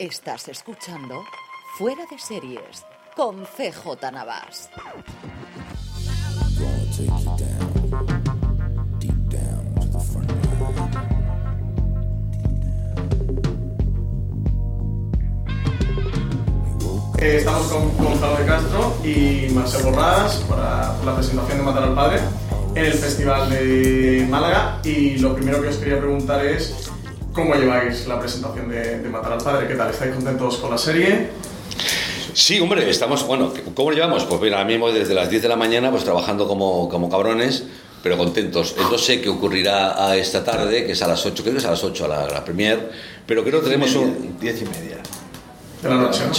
Estás escuchando Fuera de Series con CJ Navas. Eh, estamos con Gonzalo Castro y Marcel Borrás para la presentación de Matar al Padre en el Festival de Málaga. Y lo primero que os quería preguntar es cómo lleváis la presentación de, de Matar al Padre. ¿Qué tal? ¿Estáis contentos con la serie? Sí, hombre, estamos, bueno, ¿cómo lo llevamos? Pues mira, ahora mismo desde las 10 de la mañana pues trabajando como, como cabrones, pero contentos. No sé qué ocurrirá a esta tarde, que es a las 8, creo que es a las 8 a la, la premier, pero creo que tenemos un... Diez y media. De la noche, ¿no?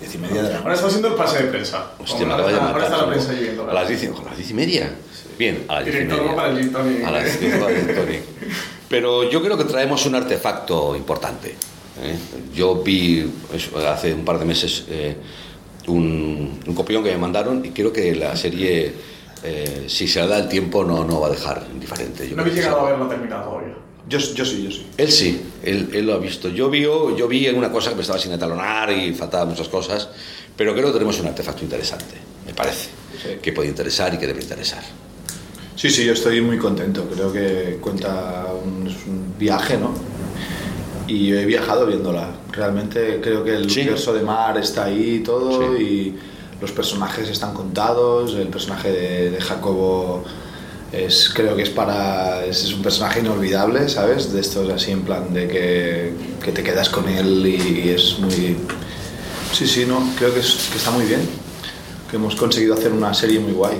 Diez y media de la Ahora está haciendo el pase de prensa. Hostia, me Ahora acaba de está- matar. Ahora está la prensa lloviendo. A las 10, y- 10 media. Bien, a las 10 y media. para el Gin Tonic. A las 10 para el Gin Tonic. Pero yo creo que traemos un artefacto importante. ¿eh? Yo vi hace un par de meses eh, un, un copión que me mandaron y creo que la serie, eh, si se le da el tiempo, no, no va a dejar indiferente. Yo No habéis que llegado a verla terminada todavía. Yo, yo sí, yo sí. Él sí, él, él lo ha visto. Yo vi, yo vi en una cosa que me estaba sin etalonar y faltaban muchas cosas, pero creo que tenemos un artefacto interesante, me parece, Sí. que puede interesar y que debe interesar. Sí, sí, yo estoy muy contento. Creo que cuenta un, es un viaje, ¿no? Y yo he viajado viéndola. Realmente creo que el Sí. universo de Mar está ahí y todo Sí. y los personajes están contados. El personaje de, de Jacobo es, creo que es para es, es un personaje inolvidable, ¿sabes? De estos así en plan de que, que te quedas con él y, es muy... Sí, sí, no, creo que, es- que está muy bien. Que hemos conseguido hacer una serie muy guay.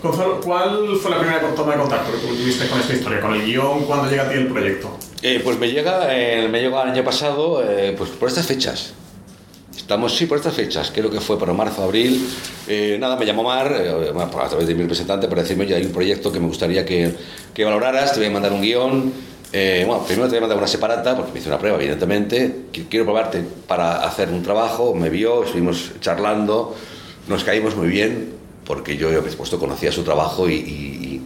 ¿Cuál fue la primera toma de contacto que tuviste con esta historia? ¿Con el guion? ¿Cuándo llega a ti el proyecto? Eh, pues me llega, eh, me llegó el año pasado, eh, pues por estas fechas. Estamos, sí, por estas fechas, creo que fue por marzo, abril. Eh, nada, me llamó Mar, eh, a través de mi representante, para decirme, oye, hay un proyecto que me gustaría que, que valoraras, te voy a mandar un guion. Eh, bueno, primero te voy a mandar una separata, porque me hice una prueba, evidentemente. Qui- Quiero probarte para hacer un trabajo. Me vio, estuvimos charlando, nos caímos muy bien, porque yo, por supuesto, conocía su trabajo y, y-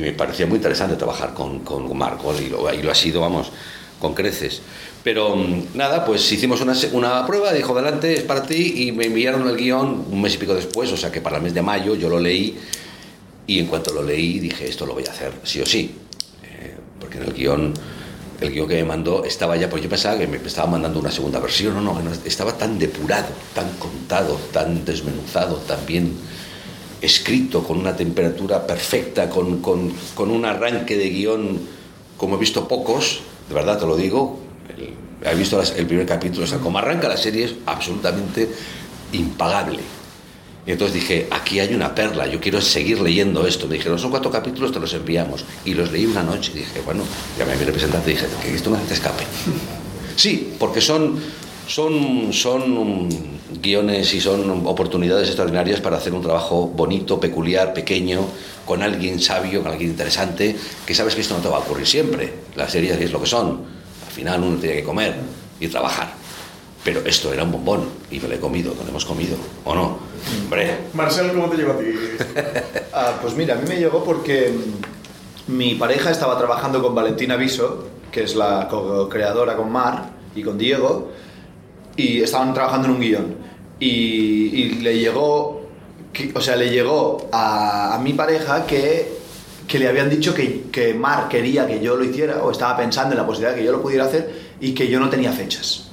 me parecía muy interesante trabajar con, con Marco, y lo, y lo ha sido, vamos, con creces. Pero mm, nada, pues hicimos una, una prueba, dijo, adelante, es para ti, y me enviaron el guion un mes y pico después, o sea que para el mes de mayo yo lo leí, y en cuanto lo leí dije, esto lo voy a hacer sí o sí, Eh, porque en el guion, el guion que me mandó estaba ya, pues yo pensaba que me estaba mandando una segunda versión, no, no, estaba tan depurado, tan contado, tan desmenuzado, tan bien escrito, con una temperatura perfecta, con, con- un arranque de guion como he visto pocos, de verdad te lo digo, he visto el primer capítulo, o sea, como arranca la serie es absolutamente impagable. Y entonces dije, aquí hay una perla, yo quiero seguir leyendo esto. Me dijeron, son cuatro capítulos, te los enviamos. Y los leí una noche y dije, bueno, llamé a mi representante y dije, que esto no se te escape. Sí, porque son, son, son guiones y son oportunidades extraordinarias para hacer un trabajo bonito, peculiar, pequeño, con alguien sabio, con alguien interesante, que sabes que esto no te va a ocurrir siempre. Las series es lo que son. Al final uno tiene que comer y trabajar. Pero esto era un bombón y me lo he comido, lo hemos comido, ¿o no? Hombre, Marcel, ¿cómo te llegó a ti? Ah, pues mira, a mí me llegó porque mm, mi pareja estaba trabajando con Valentina Viso, que es la co-creadora con Mar y con Diego, y estaban trabajando en un guion. Y, le llegó, o sea, le llegó a, a mi pareja que, que le habían dicho que, que Mar quería que yo lo hiciera, o estaba pensando en la posibilidad de que yo lo pudiera hacer, y que yo no tenía fechas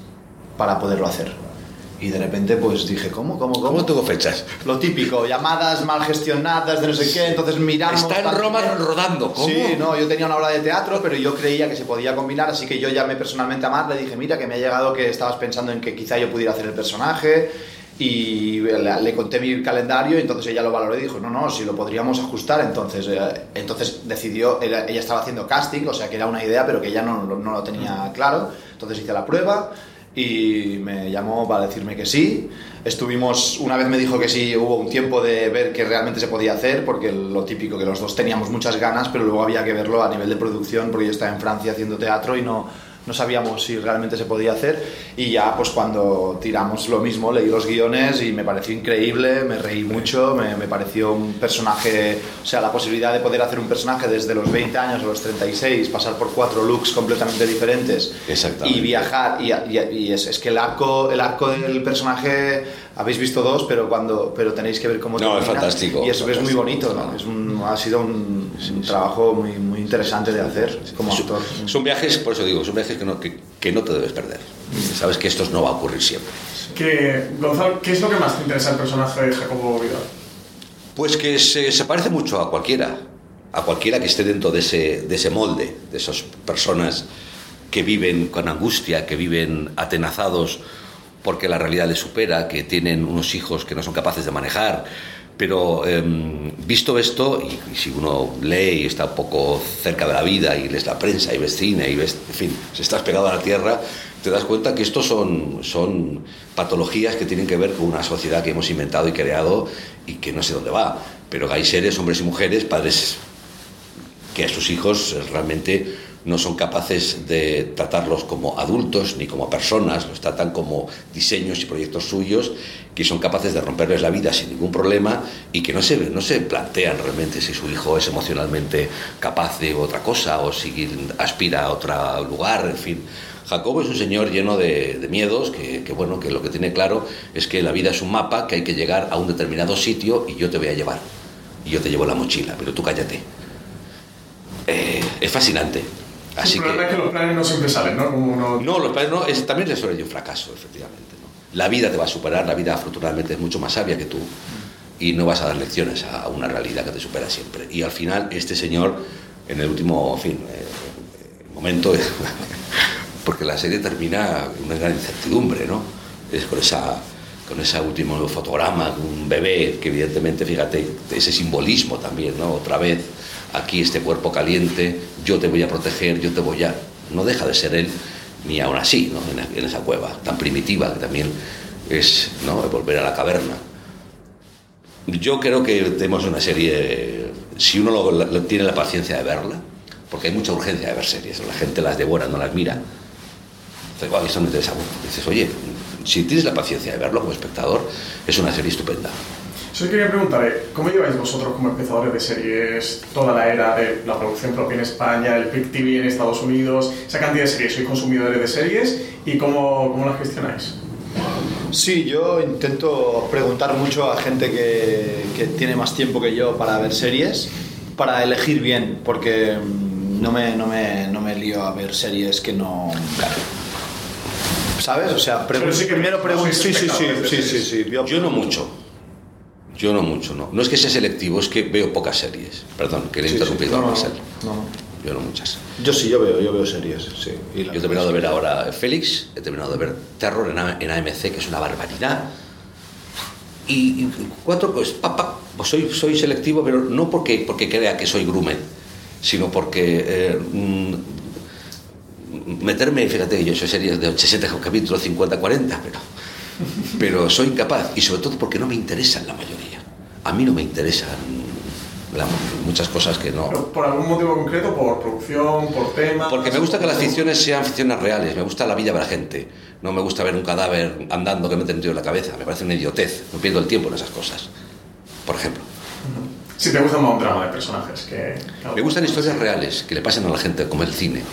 para poderlo hacer. Y de repente pues dije, ¿cómo? ¿Cómo? ¿Cómo? ¿cómo tengo fechas? Lo típico, llamadas mal gestionadas de no sé qué, entonces miramos... Está en Roma rodando, ¿cómo? Sí, no, yo tenía una obra de teatro, pero yo creía que se podía combinar, así que yo llamé personalmente a Mar, le dije, mira, que me ha llegado que estabas pensando en que quizá yo pudiera hacer el personaje, y le, conté mi calendario, y entonces ella lo valoró y dijo, no, no, si lo podríamos ajustar, entonces, eh, entonces decidió, ella, estaba haciendo casting, o sea que era una idea, pero que ella no, no- no lo tenía claro, entonces hice la prueba, y me llamó para decirme que sí. Estuvimos, una vez me dijo que sí, hubo un tiempo de ver que realmente se podía hacer, porque lo típico, que los dos teníamos muchas ganas, pero luego había que verlo a nivel de producción, porque yo estaba en Francia haciendo teatro y no, no sabíamos si realmente se podía hacer y ya pues cuando tiramos lo mismo, leí los guiones y me pareció increíble, me reí mucho, me, me pareció un personaje, o sea, la posibilidad de poder hacer un personaje desde los 20 años a los 36, pasar por cuatro looks completamente diferentes y viajar y, y- y es, es que el arco, el arco del personaje habéis visto dos, pero cuando pero tenéis que ver cómo No, es fantástico, y eso es muy fantástico. bonito, ¿no? Es un- ha sido un, un trabajo muy, muy interesante de hacer como Son- actor. Son viajes, por eso digo, son viajes que no, que, que no te debes perder. Sabes que esto no va a ocurrir siempre. Que, Gonzalo, ¿qué es lo que más te interesa del personaje de Jacobo Vidal? Pues que se, se parece mucho a cualquiera, a cualquiera que esté dentro de ese, de ese molde, de esas personas que viven con angustia, que viven atenazados porque la realidad les supera, que tienen unos hijos que no son capaces de manejar. Pero em, visto esto, y, si uno lee y está un poco cerca de la vida y lees la prensa y ves cine y ves, en fin, si estás pegado a la tierra, te das cuenta que estos son, son patologías que tienen que ver con una sociedad que hemos inventado y creado y que no sé dónde va. Pero hay seres, hombres y mujeres, padres que a sus hijos realmente no son capaces de tratarlos como adultos ni como personas, los tratan como diseños y proyectos suyos que son capaces de romperles la vida sin ningún problema y que no se, no se plantean realmente si su hijo es emocionalmente capaz de otra cosa o si aspira a otro lugar, en fin. Jacobo es un señor lleno de, miedos que, que, bueno, que lo que tiene claro es que la vida es un mapa, que hay que llegar a un determinado sitio y yo te voy a llevar. Y yo te llevo la mochila, pero tú cállate. Eh, es fascinante. Así el problema que, es que los planes no siempre salen, ¿no? Como uno... no, los padres no, es, también es sobre ello un fracaso, efectivamente. ¿no? La vida te va a superar, la vida afortunadamente es mucho más sabia que tú y no vas a dar lecciones a una realidad que te supera siempre. Y al final, este señor, en el último, en fin, eh, momento, porque la serie termina con una gran incertidumbre, ¿no? Es con esa con ese último fotograma de un bebé, que evidentemente, fíjate, ese simbolismo también, ¿no? Otra vez, aquí este cuerpo caliente, yo te voy a proteger, yo te voy a... No deja de ser él, ni aún así, ¿no? en, esa cueva tan primitiva, que también es ¿no? volver a la caverna. Yo creo que tenemos una serie, si uno tiene la paciencia de verla, porque hay mucha urgencia de ver series, la gente las devora, no las mira. Entonces, eso me interesa. Dices, oye, si tienes la paciencia de verlo como espectador, es una serie estupenda. Yo quería preguntar. ¿cómo lleváis vosotros como empezadores de series toda la era de la producción propia en España, el PIC TV en Estados Unidos, esa cantidad de series? ¿Sois consumidores de series y cómo, cómo las gestionáis? Sí, yo intento preguntar mucho a gente que, que, tiene más tiempo que yo para ver series, para elegir bien, porque no me, no me, no me lío a ver series que no... ¿Sabes? O sea, Pero sí que primero pregunto... Sí, sí, sí, sí, sí, sí, Yo, yo no mucho. Yo no mucho, no. No es que sea selectivo, es que veo pocas series. Perdón, que le he Sí, interrumpido sí. No, a Marcel. no, no. Yo no muchas. Yo sí, yo veo, yo veo series, sí. Y Yo he terminado de ver ahora Félix, he terminado de ver Terror en, A- en AMC, que es una barbaridad. Y, y cuatro cosas. Pa, pues soy, soy selectivo, pero no porque, porque crea que soy grumen, sino porque eh, mm, meterme, fíjate yo soy series de 60 capítulos, 50, 40, pero, pero soy incapaz. Y sobre todo porque no me interesan la mayoría. A mí no me interesan la- muchas cosas que no. ¿Pero ¿Por algún motivo concreto? ¿Por producción? ¿Por tema? Porque me gusta que las ficciones sean ficciones reales, me gusta la vida de la gente. No me gusta ver un cadáver andando que me he en la cabeza, me parece una idiotez. No pierdo el tiempo en esas cosas. Por ejemplo, Si te gusta más un drama de personajes que... me gustan historias reales que le pasen a la gente, como el cine.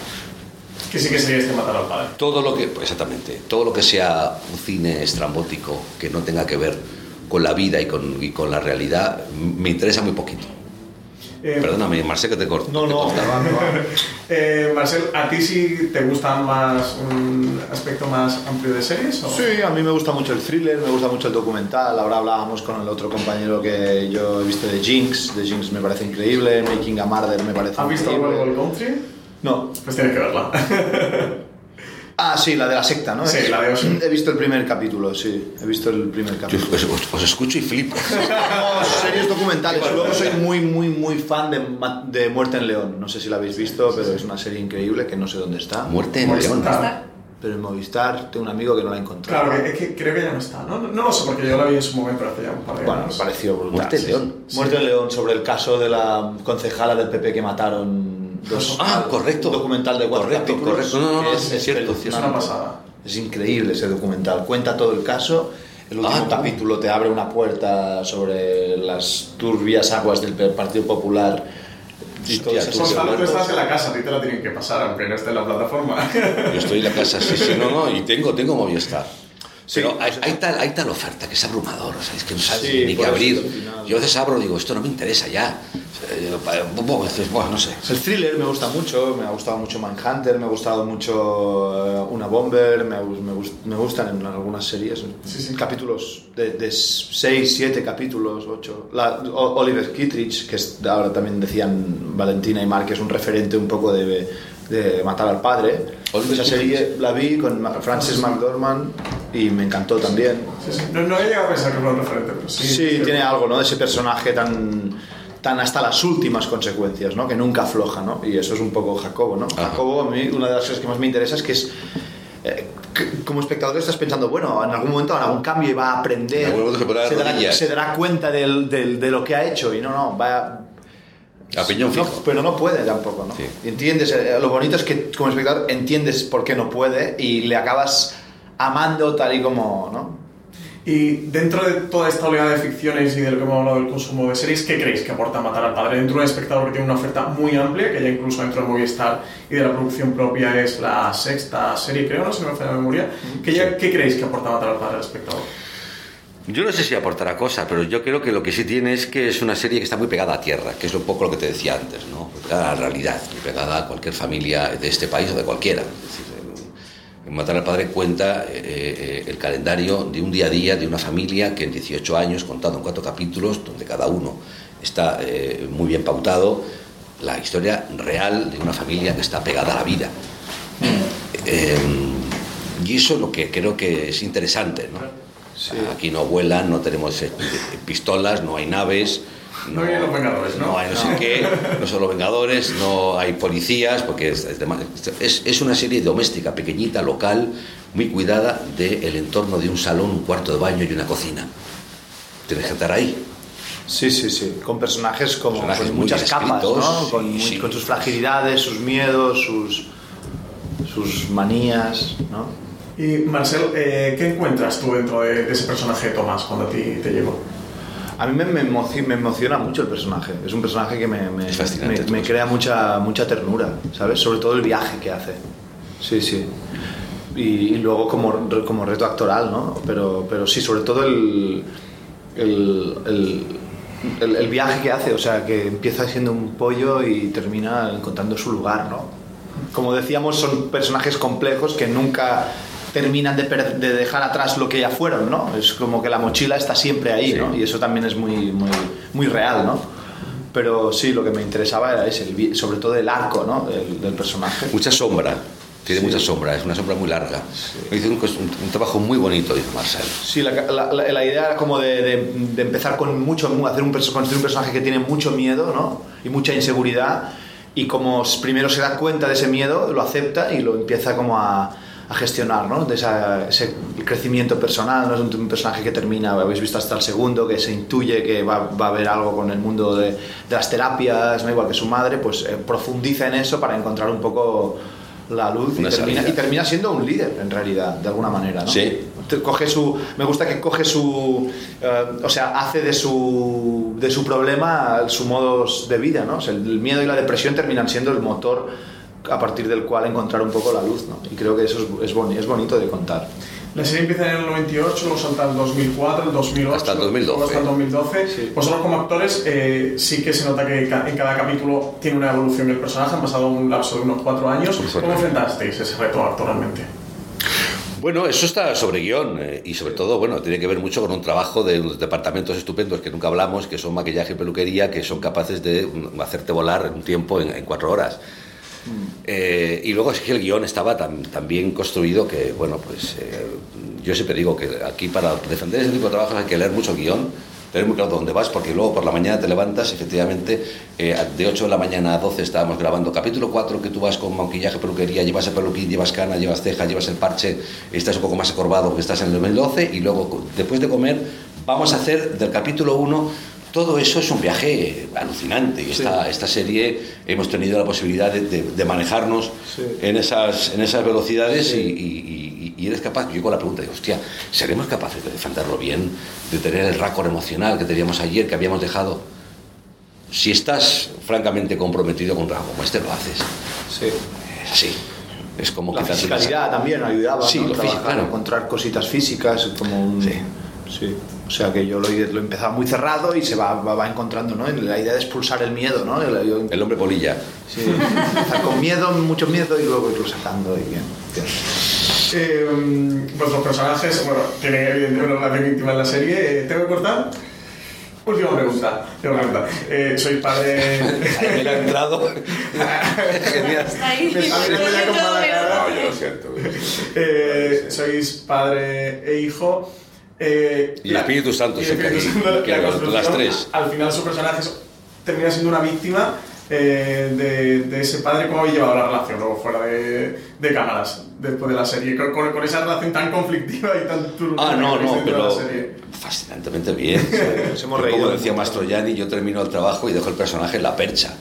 Que sí que que matar al padre. Todo lo que, pues exactamente, todo lo que sea un cine estrambótico que no tenga que ver con la vida y con, y con la realidad, me interesa muy poquito. Eh, Perdóname, Marcel, que te corto. No, te no, va, va. eh, Marcel, ¿a ti sí te gusta más un aspecto más amplio de series? O? Sí, a mí me gusta mucho el thriller, me gusta mucho el documental. Ahora hablábamos con el otro compañero que yo he visto de Jinx. De Jinx me parece increíble. Making a Murder me parece ¿Has visto increíble. World Country? No. Pues tienes que verla. Ah, sí, la de la secta, ¿no? Sí, la Ocean. He visto el primer capítulo, sí. He visto el primer Yo capítulo. os, os- os escucho y flipo. No, series documentales. Luego soy muy, muy, muy fan de, de Muerte en León. No sé si la habéis visto, pero es una serie increíble que no sé dónde está. Muerte en Movistar. León. Pero en Movistar tengo un amigo que no la ha encontrado. Claro, que, es que creo que ya no está. No, no, no lo sé porque yo la vi en su momento hace ya un par de Bueno, me pareció brutal. Muerte en sí. León. Muerte en León sobre el caso de la concejala del PP que mataron dos- Ah, correcto. un documental de cuatro Correcto, capítulos. correcto. No, no, no, que es cierto. Es una pasada. Es increíble ese documental. Cuenta todo el caso. El último Ah, capítulo te abre una puerta sobre las turbias aguas del Partido Popular. Y Hostia, tú, tú estás en la casa, a ti te la tienen que pasar, aunque no esté en la plataforma. Yo estoy en la casa, sí, sí, no, no, y tengo, tengo Movistar. Sí, Pero hay, hay tal, hay tal oferta que es abrumador, o sea, es que no sabes Sí, ni qué abrir. Yo a veces abro y digo, esto no me interesa ya. Bu- dices, Bueno, no sé. El thriller me gusta mucho, me ha gustado mucho Mindhunter, me ha gustado mucho eh, Una Bomber, me, me, me gustan en algunas series. Sí, sí. Capítulos de 6, 7 capítulos, 8. Oliver Kittredge, que es, ahora también decían Valentina y Mark, que es un referente un poco de, de Matar al Padre. Oliver Esa serie la vi con Ma- Frances McDormand y me encantó también. Sí, sí. No, no he llegado a pensar que fue un referente, pero sí. Sí, tiene algo, ¿no? De ese personaje tan, tan hasta las últimas consecuencias, ¿no? Que nunca afloja, ¿no? Y eso es un poco Jacobo, ¿no? Ajá. Jacobo, a mí, una de las cosas que más me interesa es que es... eh, que como espectador estás pensando, bueno, en algún momento hará un cambio y va a aprender, En algún momento se dará, se dará cuenta del- del- de lo que ha hecho y no, no, va A piñón no, fijo. pero no puede tampoco, ¿no? Sí. Entiendes, eh, lo bonito es que como espectador entiendes por qué no puede y le acabas amando tal y como, ¿no? Y dentro de toda esta oleada de ficciones y de lo que hemos hablado del consumo de series, ¿qué creéis que aporta Matar al Padre? Dentro de un espectador que tiene una oferta muy amplia, que ya incluso dentro de Movistar y de la producción propia es la sexta serie, creo, no se me falla la memoria. ¿Qué, ya, ¿Qué creéis que aporta Matar al Padre al espectador? Yo no sé si aportará cosas, pero yo creo que lo que sí tiene es que es una serie que está muy pegada a tierra, que es un poco lo que te decía antes, ¿no? Pegada a la realidad, pegada a cualquier familia de este país o de cualquiera. Es decir, en Matar al Padre cuenta eh, eh, el calendario de un día a día de una familia que en 18 años, contado en cuatro capítulos, donde cada uno está eh, muy bien pautado, la historia real de una familia que está pegada a la vida. Y eso es lo que creo que es interesante, ¿no? Aquí no vuelan, no tenemos pistolas, no hay naves. No vienen los Vengadores, ¿no? hay no sé qué, no son los Vengadores, no hay policías, porque es, es dema- es- es una serie doméstica, pequeñita, local, muy cuidada del entorno de un salón, un cuarto de baño y una cocina. Tienes que estar ahí. Sí, sí, sí. Con personajes como Personajes con muchas capas, ¿no? sí, con, muy- sí. con sus fragilidades, sus miedos, sus, sus manías, ¿no? Y Marcel, eh, ¿qué encuentras tú dentro de, de ese personaje de Tomás cuando a ti te llegó? A mí me, me emoci- me emociona mucho el personaje. Es un personaje que me, crea mucha, mucha ternura, ¿sabes? Sobre todo el viaje que hace. Sí, sí. Y, y luego como, como reto actoral, ¿no? Pero, pero sí, sobre todo el, el, el, el- el viaje que hace. O sea, que empieza siendo un pollo y termina encontrando su lugar, ¿no? Como decíamos, son personajes complejos que nunca terminan de, de dejar atrás lo que ya fueron, ¿no? Es como que la mochila está siempre ahí, ¿no? Y eso también es muy, muy, muy real, ¿no? Pero sí, lo que me interesaba era ese, el sobre todo el arco, ¿no? Del, del personaje. Mucha sombra, tiene Sí. mucha sombra, es una sombra muy larga. Hizo un, un- un trabajo muy bonito, dice Marcel. Sí, la, la- la- idea era como de, de- de empezar con mucho, hacer un, construir un personaje que tiene mucho miedo, ¿no? Y mucha inseguridad. Y como primero se da cuenta de ese miedo, lo acepta y lo empieza como a, a gestionar, ¿no? De esa- ese crecimiento personal, ¿no? Es un, un personaje que termina, habéis visto hasta el segundo, que se intuye que va, va a haber algo con el mundo de, de las terapias, ¿no? Igual que su madre, pues eh, profundiza en eso para encontrar un poco la luz y termina, salida. y termina siendo un líder, en realidad, de alguna manera, ¿no? Sí. Coge su me gusta que coge su eh, o sea hace de su de su problema su modo de vida no O sea, el miedo y la depresión terminan siendo el motor a partir del cual encontrar un poco la luz no y creo que eso es, es, boni- es bonito de contar La serie empieza en el 98, luego salta el 2004, el 2008, Hasta el 2012. luego hasta el 2012. Sí. Vosotros como actores eh, sí que se nota que en cada capítulo tiene una evolución el personaje, han pasado un lapso de unos cuatro años. ¿Cómo enfrentasteis ese reto actualmente? Bueno, eso está sobre guion eh, y sobre todo, bueno, tiene que ver mucho con un trabajo de unos departamentos estupendos que nunca hablamos, que son maquillaje y peluquería, que son capaces de mm, hacerte volar en un tiempo en, en cuatro horas. Eh, y luego es que el guion estaba tan, bien construido que, bueno, pues eh, yo siempre digo que aquí para defender ese tipo de trabajos hay que leer mucho guion, tener muy claro dónde vas, porque luego por la mañana te levantas, efectivamente, eh, de 8 de la mañana a 12 estábamos grabando capítulo 4, que tú vas con maquillaje, peluquería, llevas el peluquín, llevas cana, llevas ceja, llevas el parche, estás un poco más acorvado porque estás en el 2012, y luego, después de comer, vamos a hacer del capítulo 1 todo eso es un viaje alucinante y esta, esta serie hemos tenido la posibilidad de, de- de manejarnos Sí. en, esas, en esas velocidades Sí. y, y- y- eres capaz, yo con la pregunta digo, hostia, ¿seremos capaces de defenderlo bien? De tener el récord emocional que teníamos ayer, que habíamos dejado. Si estás francamente comprometido con algo como este, lo haces. Sí. Así. Es como La quizás fisicalidad también ayudaba, Sí, ¿no? lo Trabajar, claro. encontrar cositas físicas, como un... Sí. O sea que yo lo, lo empezaba muy cerrado y se va, va, va encontrando, ¿no? La idea de expulsar el miedo, ¿no? El- yo- El hombre polilla. sí, empezar con miedo, mucho miedo y luego irlo sacando y bien. bien. Eh, vuestros personajes, bueno, tienen evidentemente una relación íntima en la serie. Eh, ¿Tengo que cortar? Última pregunta. última pregunta. Eh, soy padre. Ahí me ha entrado. Genial. Está ahí. Me. No, yo lo siento. Eh, sois padre e hijo. Eh, Y Espíritu Santo, y sí, Espíritu que- Santo, que la las construcción, tres. Al final su personaje termina siendo una víctima eh, de, de ese padre. ¿Cómo habéis llevado la relación luego fuera de, de cámaras después de la serie? Con, con- con esa relación tan conflictiva y tan turbulenta Ah, no, que no, pero fascinantemente bien. Nos hemos reído Como decía mucho. Mastro Yanni, yo termino el trabajo y dejo el personaje en la percha.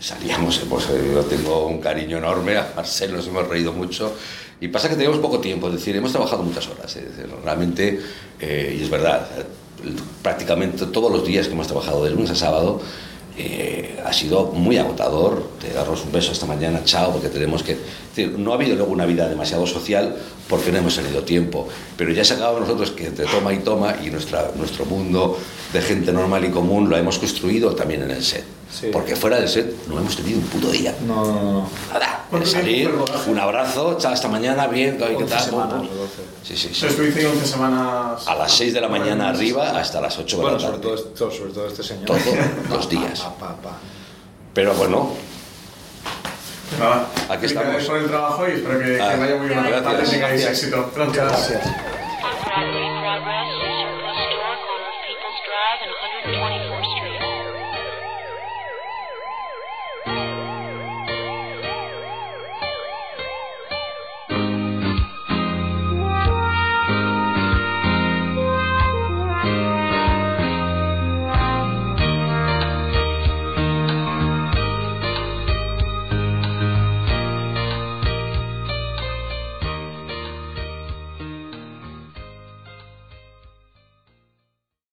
Salíamos, pues eh, yo tengo un cariño enorme, a Marcel nos hemos reído mucho. Y pasa que tenemos poco tiempo, es decir, hemos trabajado muchas horas. es decir, realmente, eh, y es verdad, prácticamente todos los días que hemos trabajado de lunes a sábado eh, ha sido muy agotador. Te daros un beso esta mañana, chao, porque tenemos que. decir, no ha habido luego una vida demasiado social porque no hemos tenido tiempo. Pero ya se acabado nosotros que te toma y toma y nuestra, nuestro mundo de gente normal y común lo hemos construido también en el set. Sí. Porque fuera del set no hemos tenido un puto día. No, no, no. Nada. ¿Cuánto de salir, un abrazo, chao, hasta mañana, bien, ¿qué 11 tal? semanas Pum, pum. o 12. Sí, sí, estuviste 11 semanas. A las 6 de la mañana arriba hasta las 8 de Bueno, la sobre tarde. todo, esto, sobre todo este señor. Todos los días. pa, pa, pa. Pero bueno, Nada, Aquí estamos. por el trabajo y espero que, que Ah, vaya muy bien. gracias. Que tengáis éxito. Gracias. Gracias.